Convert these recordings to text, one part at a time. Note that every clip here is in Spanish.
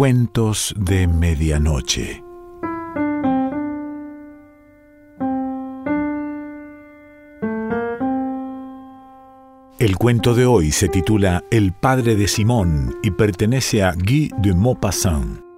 Cuentos de Medianoche. El cuento de hoy se titula El padre de Simón y pertenece a Guy de Maupassant.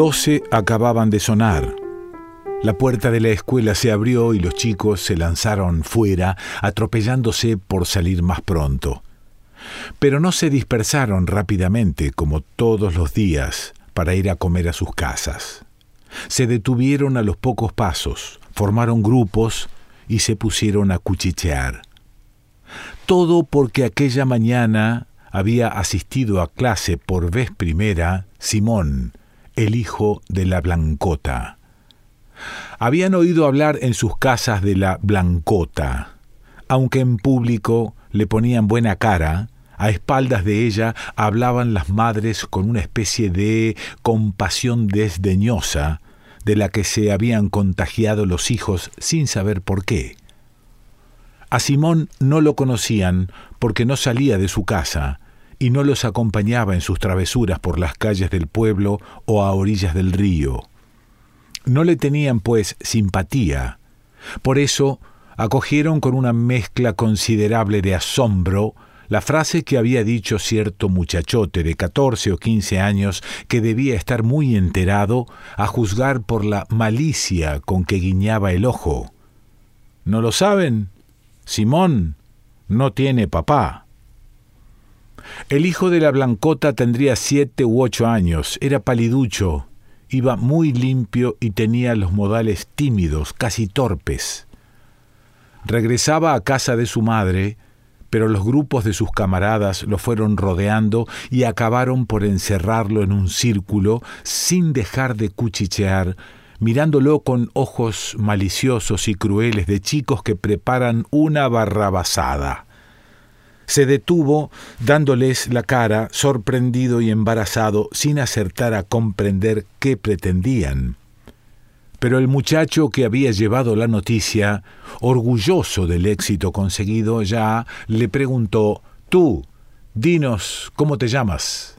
Doce acababan de sonar. La puerta de la escuela se abrió y los chicos se lanzaron fuera, atropellándose por salir más pronto. Pero no se dispersaron rápidamente, como todos los días, para ir a comer a sus casas. Se detuvieron a los pocos pasos, formaron grupos y se pusieron a cuchichear. Todo porque aquella mañana había asistido a clase por vez primera Simón, el hijo de la Blancota. Habían oído hablar en sus casas de la Blancota. Aunque en público le ponían buena cara, a espaldas de ella hablaban las madres con una especie de compasión desdeñosa de la que se habían contagiado los hijos sin saber por qué. A Simón no lo conocían porque no salía de su casa, y no los acompañaba en sus travesuras por las calles del pueblo o a orillas del río. No le tenían, pues, simpatía. Por eso acogieron con una mezcla considerable de asombro la frase que había dicho cierto muchachote de catorce o quince años que debía estar muy enterado a juzgar por la malicia con que guiñaba el ojo. ¿No lo saben? Simón no tiene papá. El hijo de la Blancota tendría siete u ocho años, era paliducho, iba muy limpio y tenía los modales tímidos, casi torpes. Regresaba a casa de su madre, pero los grupos de sus camaradas lo fueron rodeando y acabaron por encerrarlo en un círculo sin dejar de cuchichear, mirándolo con ojos maliciosos y crueles de chicos que preparan una barrabasada se detuvo dándoles la cara, sorprendido y embarazado, sin acertar a comprender qué pretendían. Pero el muchacho que había llevado la noticia, orgulloso del éxito conseguido ya, le preguntó Tú, dinos, ¿cómo te llamas?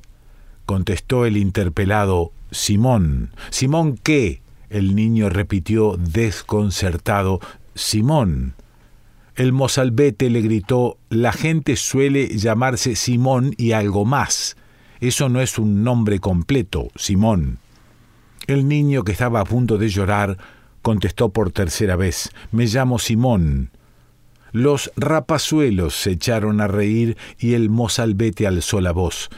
Contestó el interpelado Simón. ¿Simón qué? El niño repitió desconcertado Simón. El mozalbete le gritó La gente suele llamarse Simón y algo más. Eso no es un nombre completo, Simón. El niño que estaba a punto de llorar contestó por tercera vez Me llamo Simón. Los rapazuelos se echaron a reír y el mozalbete alzó la voz.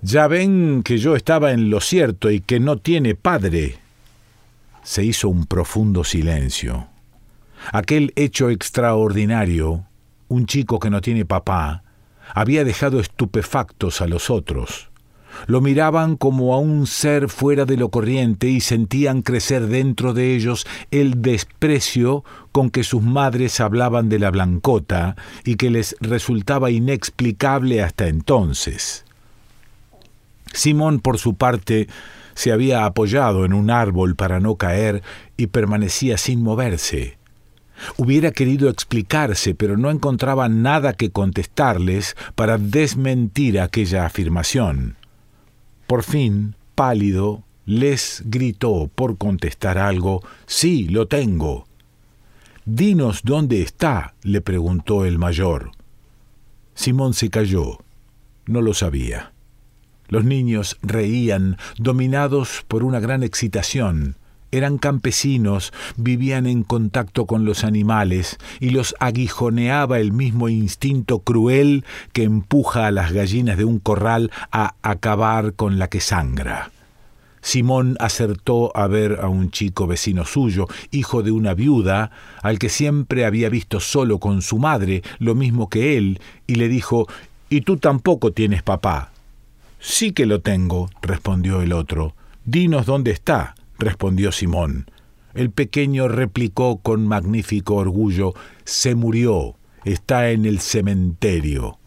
Ya ven que yo estaba en lo cierto y que no tiene padre. Se hizo un profundo silencio. Aquel hecho extraordinario, un chico que no tiene papá, había dejado estupefactos a los otros. Lo miraban como a un ser fuera de lo corriente y sentían crecer dentro de ellos el desprecio con que sus madres hablaban de la blancota y que les resultaba inexplicable hasta entonces. Simón, por su parte, se había apoyado en un árbol para no caer y permanecía sin moverse. Hubiera querido explicarse, pero no encontraba nada que contestarles para desmentir aquella afirmación. Por fin, pálido, les gritó por contestar algo Sí, lo tengo. Dinos dónde está, le preguntó el mayor. Simón se calló. No lo sabía. Los niños reían, dominados por una gran excitación. Eran campesinos, vivían en contacto con los animales y los aguijoneaba el mismo instinto cruel que empuja a las gallinas de un corral a acabar con la que sangra. Simón acertó a ver a un chico vecino suyo, hijo de una viuda, al que siempre había visto solo con su madre, lo mismo que él, y le dijo ¿Y tú tampoco tienes papá? Sí que lo tengo, respondió el otro. Dinos dónde está respondió Simón. El pequeño replicó con magnífico orgullo Se murió. Está en el cementerio.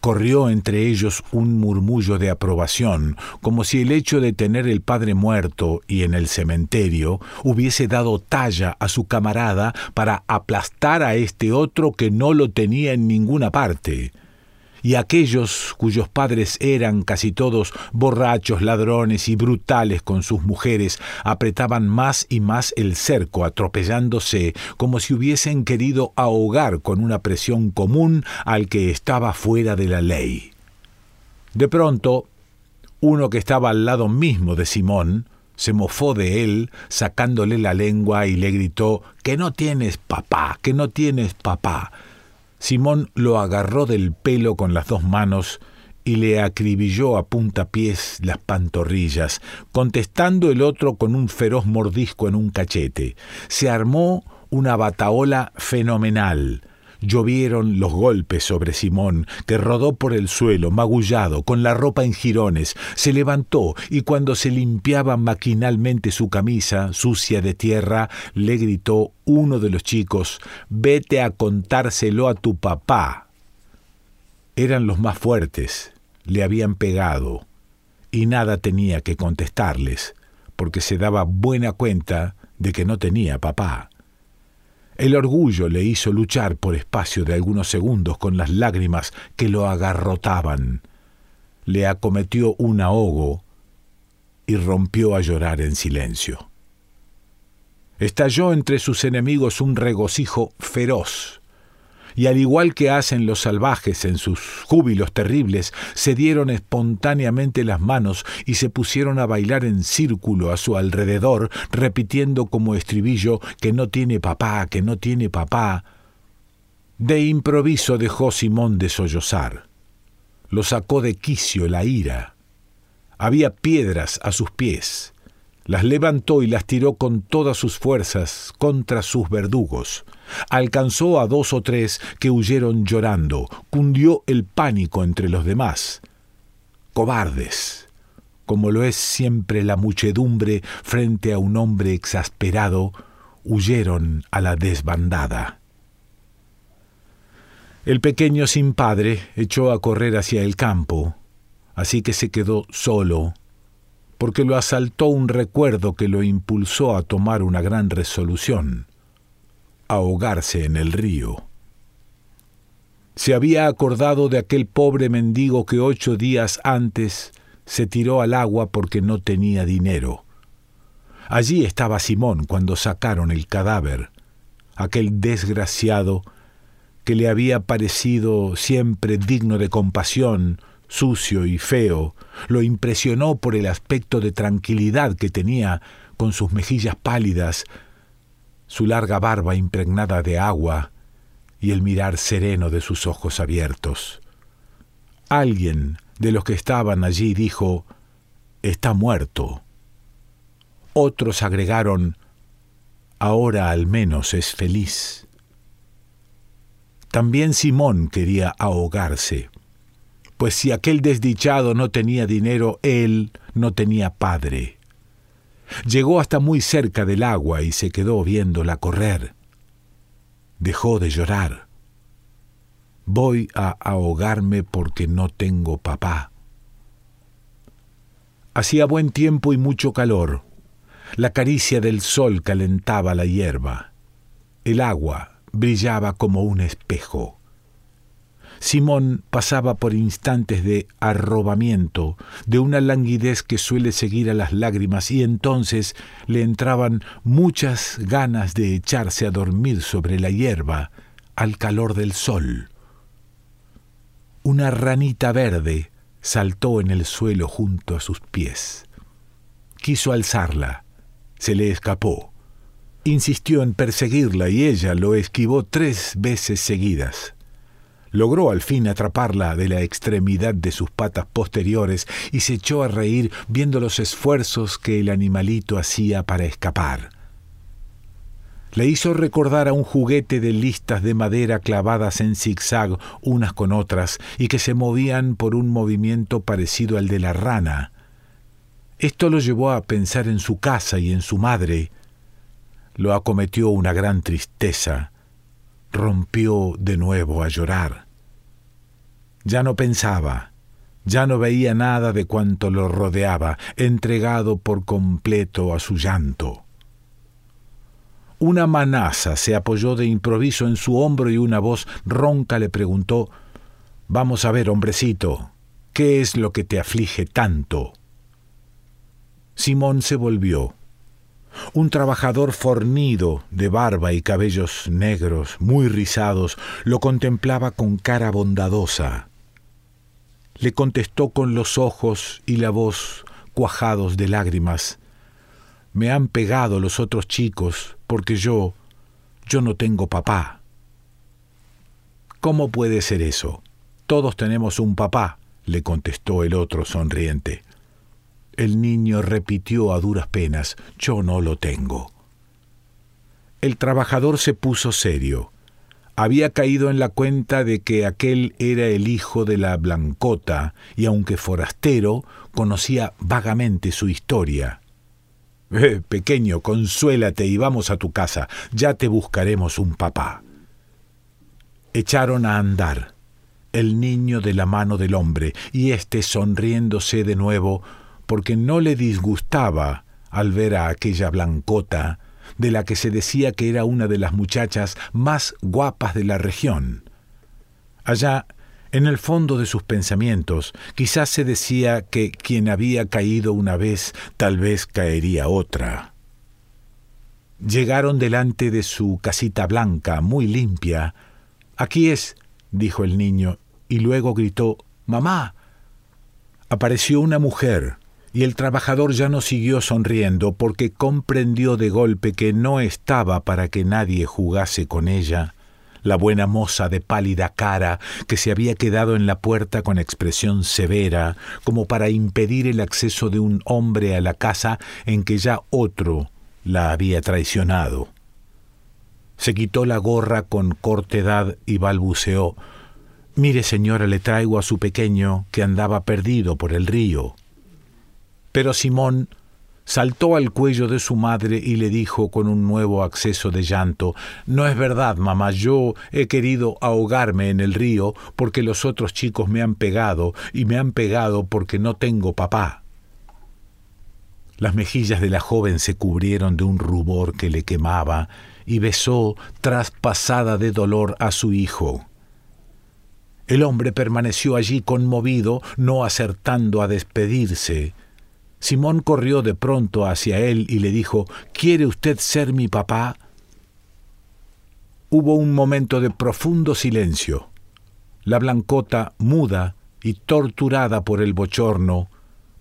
Corrió entre ellos un murmullo de aprobación, como si el hecho de tener el padre muerto y en el cementerio hubiese dado talla a su camarada para aplastar a este otro que no lo tenía en ninguna parte y aquellos cuyos padres eran casi todos borrachos, ladrones y brutales con sus mujeres, apretaban más y más el cerco, atropellándose como si hubiesen querido ahogar con una presión común al que estaba fuera de la ley. De pronto, uno que estaba al lado mismo de Simón, se mofó de él, sacándole la lengua y le gritó que no tienes papá, que no tienes papá. Simón lo agarró del pelo con las dos manos y le acribilló a puntapiés las pantorrillas, contestando el otro con un feroz mordisco en un cachete. Se armó una bataola fenomenal. Llovieron los golpes sobre Simón, que rodó por el suelo, magullado, con la ropa en jirones. Se levantó y cuando se limpiaba maquinalmente su camisa, sucia de tierra, le gritó uno de los chicos, Vete a contárselo a tu papá. Eran los más fuertes, le habían pegado, y nada tenía que contestarles, porque se daba buena cuenta de que no tenía papá. El orgullo le hizo luchar por espacio de algunos segundos con las lágrimas que lo agarrotaban. Le acometió un ahogo y rompió a llorar en silencio. Estalló entre sus enemigos un regocijo feroz y al igual que hacen los salvajes en sus júbilos terribles, se dieron espontáneamente las manos y se pusieron a bailar en círculo a su alrededor, repitiendo como estribillo que no tiene papá, que no tiene papá. De improviso dejó Simón de sollozar. Lo sacó de quicio la ira. Había piedras a sus pies. Las levantó y las tiró con todas sus fuerzas contra sus verdugos. Alcanzó a dos o tres que huyeron llorando. Cundió el pánico entre los demás. Cobardes, como lo es siempre la muchedumbre frente a un hombre exasperado, huyeron a la desbandada. El pequeño sin padre echó a correr hacia el campo, así que se quedó solo, porque lo asaltó un recuerdo que lo impulsó a tomar una gran resolución ahogarse en el río. Se había acordado de aquel pobre mendigo que ocho días antes se tiró al agua porque no tenía dinero. Allí estaba Simón cuando sacaron el cadáver, aquel desgraciado que le había parecido siempre digno de compasión, sucio y feo, lo impresionó por el aspecto de tranquilidad que tenía con sus mejillas pálidas, su larga barba impregnada de agua y el mirar sereno de sus ojos abiertos. Alguien de los que estaban allí dijo, Está muerto. Otros agregaron, Ahora al menos es feliz. También Simón quería ahogarse, pues si aquel desdichado no tenía dinero, él no tenía padre. Llegó hasta muy cerca del agua y se quedó viéndola correr. Dejó de llorar. Voy a ahogarme porque no tengo papá. Hacía buen tiempo y mucho calor. La caricia del sol calentaba la hierba. El agua brillaba como un espejo. Simón pasaba por instantes de arrobamiento, de una languidez que suele seguir a las lágrimas, y entonces le entraban muchas ganas de echarse a dormir sobre la hierba, al calor del sol. Una ranita verde saltó en el suelo junto a sus pies. Quiso alzarla, se le escapó. Insistió en perseguirla y ella lo esquivó tres veces seguidas logró al fin atraparla de la extremidad de sus patas posteriores y se echó a reír viendo los esfuerzos que el animalito hacía para escapar. Le hizo recordar a un juguete de listas de madera clavadas en zigzag unas con otras y que se movían por un movimiento parecido al de la rana. Esto lo llevó a pensar en su casa y en su madre. Lo acometió una gran tristeza. Rompió de nuevo a llorar. Ya no pensaba, ya no veía nada de cuanto lo rodeaba, entregado por completo a su llanto. Una manaza se apoyó de improviso en su hombro y una voz ronca le preguntó Vamos a ver, hombrecito, ¿qué es lo que te aflige tanto? Simón se volvió. Un trabajador fornido, de barba y cabellos negros, muy rizados, lo contemplaba con cara bondadosa. Le contestó con los ojos y la voz cuajados de lágrimas. Me han pegado los otros chicos porque yo, yo no tengo papá. ¿Cómo puede ser eso? Todos tenemos un papá, le contestó el otro sonriente. El niño repitió a duras penas, yo no lo tengo. El trabajador se puso serio. Había caído en la cuenta de que aquel era el hijo de la Blancota, y aunque forastero, conocía vagamente su historia. Eh, pequeño, consuélate y vamos a tu casa, ya te buscaremos un papá. Echaron a andar, el niño de la mano del hombre, y éste sonriéndose de nuevo, porque no le disgustaba al ver a aquella blancota, de la que se decía que era una de las muchachas más guapas de la región. Allá, en el fondo de sus pensamientos, quizás se decía que quien había caído una vez, tal vez caería otra. Llegaron delante de su casita blanca, muy limpia. Aquí es, dijo el niño, y luego gritó Mamá. Apareció una mujer, y el trabajador ya no siguió sonriendo porque comprendió de golpe que no estaba para que nadie jugase con ella. La buena moza de pálida cara, que se había quedado en la puerta con expresión severa, como para impedir el acceso de un hombre a la casa en que ya otro la había traicionado. Se quitó la gorra con cortedad y balbuceó Mire, señora, le traigo a su pequeño que andaba perdido por el río. Pero Simón saltó al cuello de su madre y le dijo con un nuevo acceso de llanto No es verdad, mamá, yo he querido ahogarme en el río porque los otros chicos me han pegado y me han pegado porque no tengo papá. Las mejillas de la joven se cubrieron de un rubor que le quemaba y besó traspasada de dolor a su hijo. El hombre permaneció allí conmovido, no acertando a despedirse, Simón corrió de pronto hacia él y le dijo, ¿Quiere usted ser mi papá? Hubo un momento de profundo silencio. La blancota, muda y torturada por el bochorno,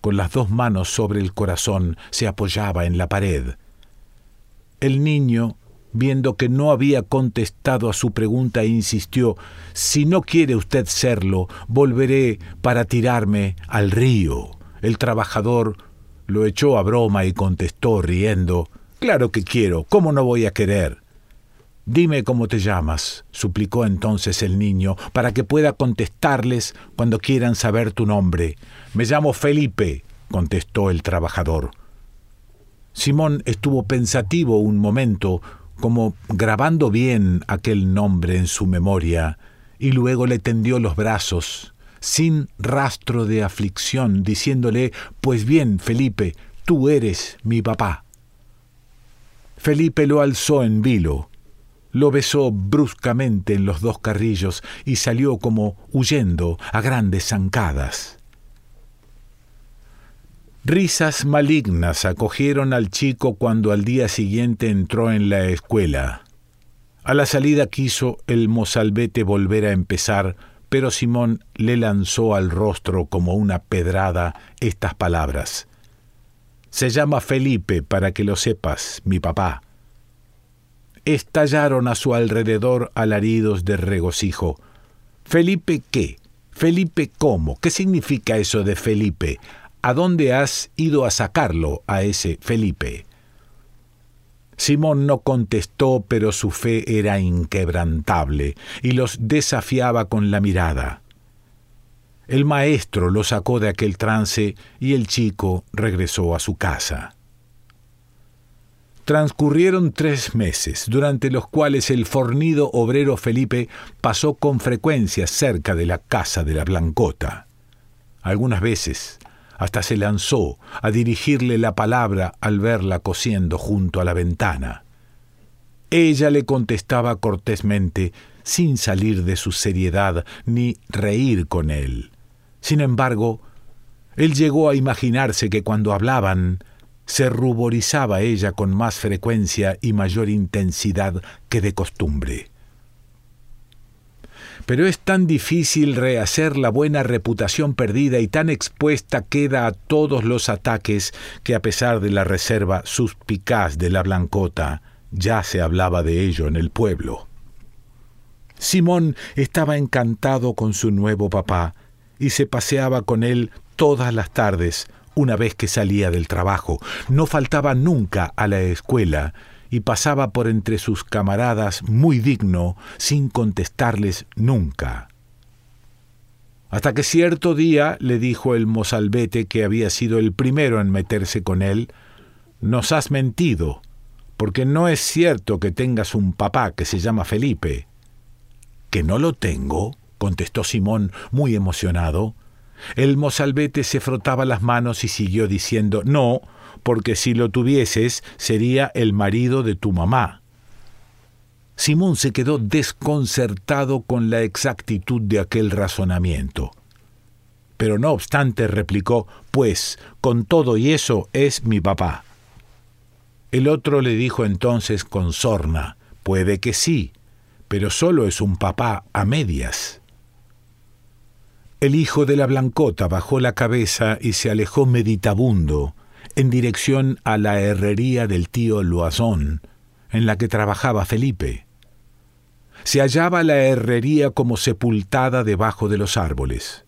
con las dos manos sobre el corazón, se apoyaba en la pared. El niño, viendo que no había contestado a su pregunta, insistió, Si no quiere usted serlo, volveré para tirarme al río. El trabajador lo echó a broma y contestó riendo Claro que quiero, ¿cómo no voy a querer? Dime cómo te llamas, suplicó entonces el niño, para que pueda contestarles cuando quieran saber tu nombre. Me llamo Felipe, contestó el trabajador. Simón estuvo pensativo un momento, como grabando bien aquel nombre en su memoria, y luego le tendió los brazos sin rastro de aflicción, diciéndole, Pues bien, Felipe, tú eres mi papá. Felipe lo alzó en vilo, lo besó bruscamente en los dos carrillos y salió como huyendo a grandes zancadas. Risas malignas acogieron al chico cuando al día siguiente entró en la escuela. A la salida quiso el mozalbete volver a empezar pero Simón le lanzó al rostro como una pedrada estas palabras. Se llama Felipe, para que lo sepas, mi papá. Estallaron a su alrededor alaridos de regocijo. ¿Felipe qué? ¿Felipe cómo? ¿Qué significa eso de Felipe? ¿A dónde has ido a sacarlo a ese Felipe? Simón no contestó, pero su fe era inquebrantable y los desafiaba con la mirada. El maestro lo sacó de aquel trance y el chico regresó a su casa. Transcurrieron tres meses, durante los cuales el fornido obrero Felipe pasó con frecuencia cerca de la casa de la Blancota. Algunas veces hasta se lanzó a dirigirle la palabra al verla cosiendo junto a la ventana. Ella le contestaba cortésmente, sin salir de su seriedad ni reír con él. Sin embargo, él llegó a imaginarse que cuando hablaban, se ruborizaba ella con más frecuencia y mayor intensidad que de costumbre. Pero es tan difícil rehacer la buena reputación perdida y tan expuesta queda a todos los ataques que a pesar de la reserva suspicaz de la blancota, ya se hablaba de ello en el pueblo. Simón estaba encantado con su nuevo papá y se paseaba con él todas las tardes, una vez que salía del trabajo. No faltaba nunca a la escuela y pasaba por entre sus camaradas muy digno, sin contestarles nunca. Hasta que cierto día le dijo el mozalbete que había sido el primero en meterse con él, Nos has mentido, porque no es cierto que tengas un papá que se llama Felipe. ¿Que no lo tengo? contestó Simón, muy emocionado. El mozalbete se frotaba las manos y siguió diciendo No, porque si lo tuvieses sería el marido de tu mamá. Simón se quedó desconcertado con la exactitud de aquel razonamiento. Pero no obstante replicó Pues, con todo y eso es mi papá. El otro le dijo entonces con sorna Puede que sí, pero solo es un papá a medias. El hijo de la Blancota bajó la cabeza y se alejó meditabundo en dirección a la herrería del tío Loazón, en la que trabajaba Felipe. Se hallaba la herrería como sepultada debajo de los árboles.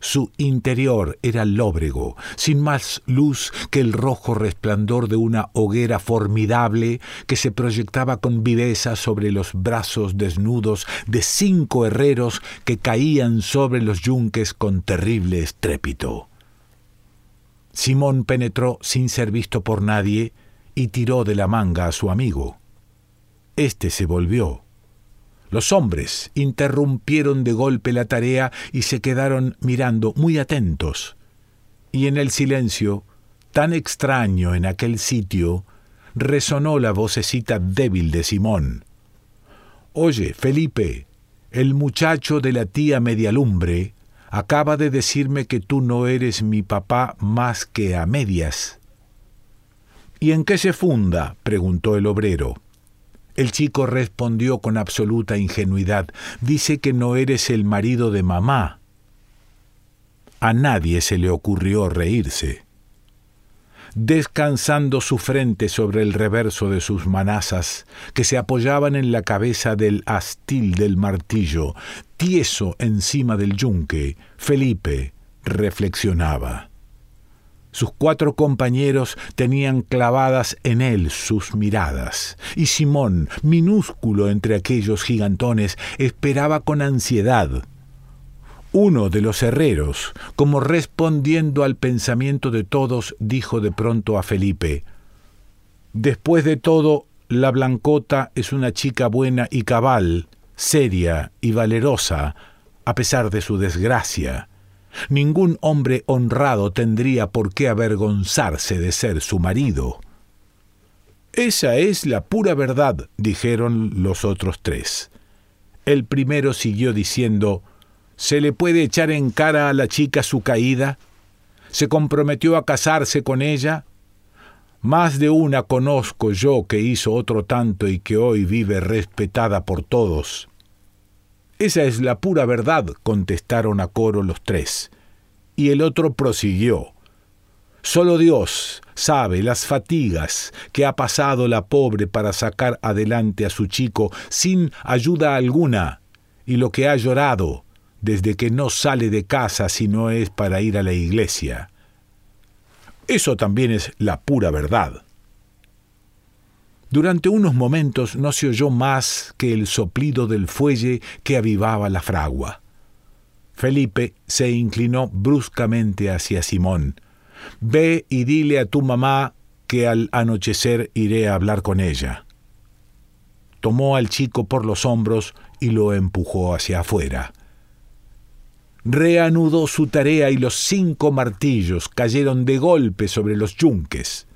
Su interior era lóbrego, sin más luz que el rojo resplandor de una hoguera formidable que se proyectaba con viveza sobre los brazos desnudos de cinco herreros que caían sobre los yunques con terrible estrépito. Simón penetró sin ser visto por nadie y tiró de la manga a su amigo. Este se volvió. Los hombres interrumpieron de golpe la tarea y se quedaron mirando muy atentos. Y en el silencio, tan extraño en aquel sitio, resonó la vocecita débil de Simón. Oye, Felipe, el muchacho de la tía Medialumbre acaba de decirme que tú no eres mi papá más que a medias. ¿Y en qué se funda? preguntó el obrero. El chico respondió con absoluta ingenuidad, dice que no eres el marido de mamá. A nadie se le ocurrió reírse. Descansando su frente sobre el reverso de sus manazas, que se apoyaban en la cabeza del astil del martillo, tieso encima del yunque, Felipe reflexionaba. Sus cuatro compañeros tenían clavadas en él sus miradas, y Simón, minúsculo entre aquellos gigantones, esperaba con ansiedad. Uno de los herreros, como respondiendo al pensamiento de todos, dijo de pronto a Felipe, Después de todo, la Blancota es una chica buena y cabal, seria y valerosa, a pesar de su desgracia. Ningún hombre honrado tendría por qué avergonzarse de ser su marido. Esa es la pura verdad, dijeron los otros tres. El primero siguió diciendo, ¿se le puede echar en cara a la chica su caída? ¿Se comprometió a casarse con ella? Más de una conozco yo que hizo otro tanto y que hoy vive respetada por todos. Esa es la pura verdad, contestaron a coro los tres. Y el otro prosiguió. Solo Dios sabe las fatigas que ha pasado la pobre para sacar adelante a su chico sin ayuda alguna, y lo que ha llorado desde que no sale de casa si no es para ir a la iglesia. Eso también es la pura verdad. Durante unos momentos no se oyó más que el soplido del fuelle que avivaba la fragua. Felipe se inclinó bruscamente hacia Simón. Ve y dile a tu mamá que al anochecer iré a hablar con ella. Tomó al chico por los hombros y lo empujó hacia afuera. Reanudó su tarea y los cinco martillos cayeron de golpe sobre los yunques.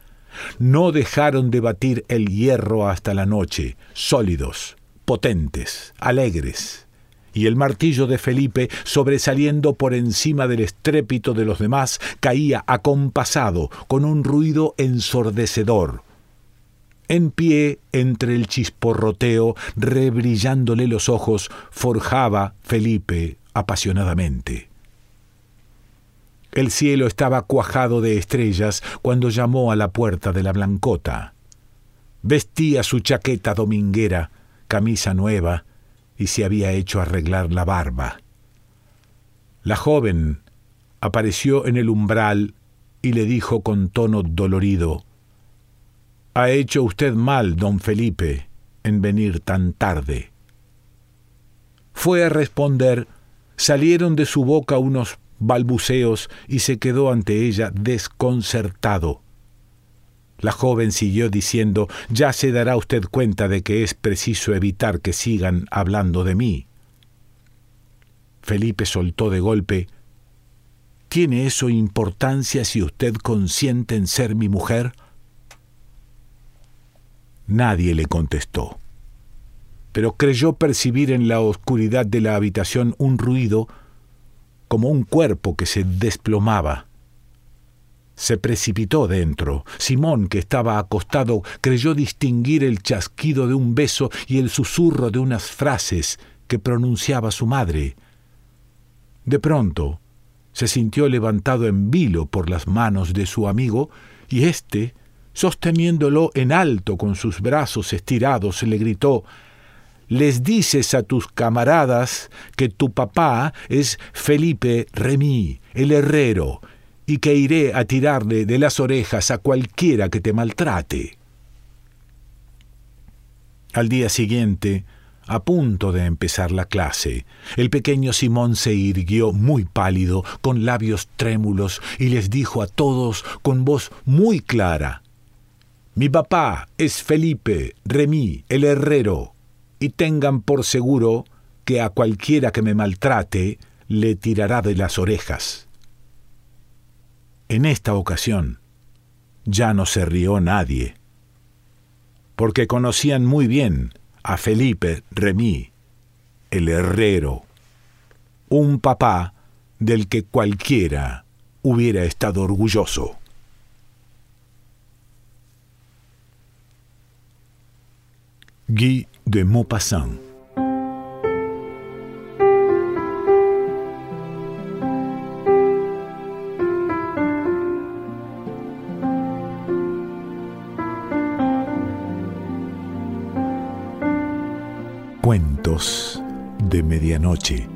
No dejaron de batir el hierro hasta la noche, sólidos, potentes, alegres. Y el martillo de Felipe, sobresaliendo por encima del estrépito de los demás, caía acompasado, con un ruido ensordecedor. En pie, entre el chisporroteo, rebrillándole los ojos, forjaba Felipe apasionadamente. El cielo estaba cuajado de estrellas cuando llamó a la puerta de la blancota. Vestía su chaqueta dominguera, camisa nueva, y se había hecho arreglar la barba. La joven apareció en el umbral y le dijo con tono dolorido, Ha hecho usted mal, don Felipe, en venir tan tarde. Fue a responder, salieron de su boca unos balbuceos y se quedó ante ella desconcertado. La joven siguió diciendo Ya se dará usted cuenta de que es preciso evitar que sigan hablando de mí. Felipe soltó de golpe ¿Tiene eso importancia si usted consiente en ser mi mujer? Nadie le contestó, pero creyó percibir en la oscuridad de la habitación un ruido como un cuerpo que se desplomaba. Se precipitó dentro. Simón, que estaba acostado, creyó distinguir el chasquido de un beso y el susurro de unas frases que pronunciaba su madre. De pronto, se sintió levantado en vilo por las manos de su amigo, y éste, sosteniéndolo en alto con sus brazos estirados, le gritó les dices a tus camaradas que tu papá es Felipe Remy, el herrero, y que iré a tirarle de las orejas a cualquiera que te maltrate. Al día siguiente, a punto de empezar la clase, el pequeño Simón se irguió muy pálido, con labios trémulos, y les dijo a todos con voz muy clara, Mi papá es Felipe Remy, el herrero, y tengan por seguro que a cualquiera que me maltrate le tirará de las orejas. En esta ocasión ya no se rió nadie, porque conocían muy bien a Felipe Remy, el herrero, un papá del que cualquiera hubiera estado orgulloso. Guy de Maupassant. Cuentos de Medianoche.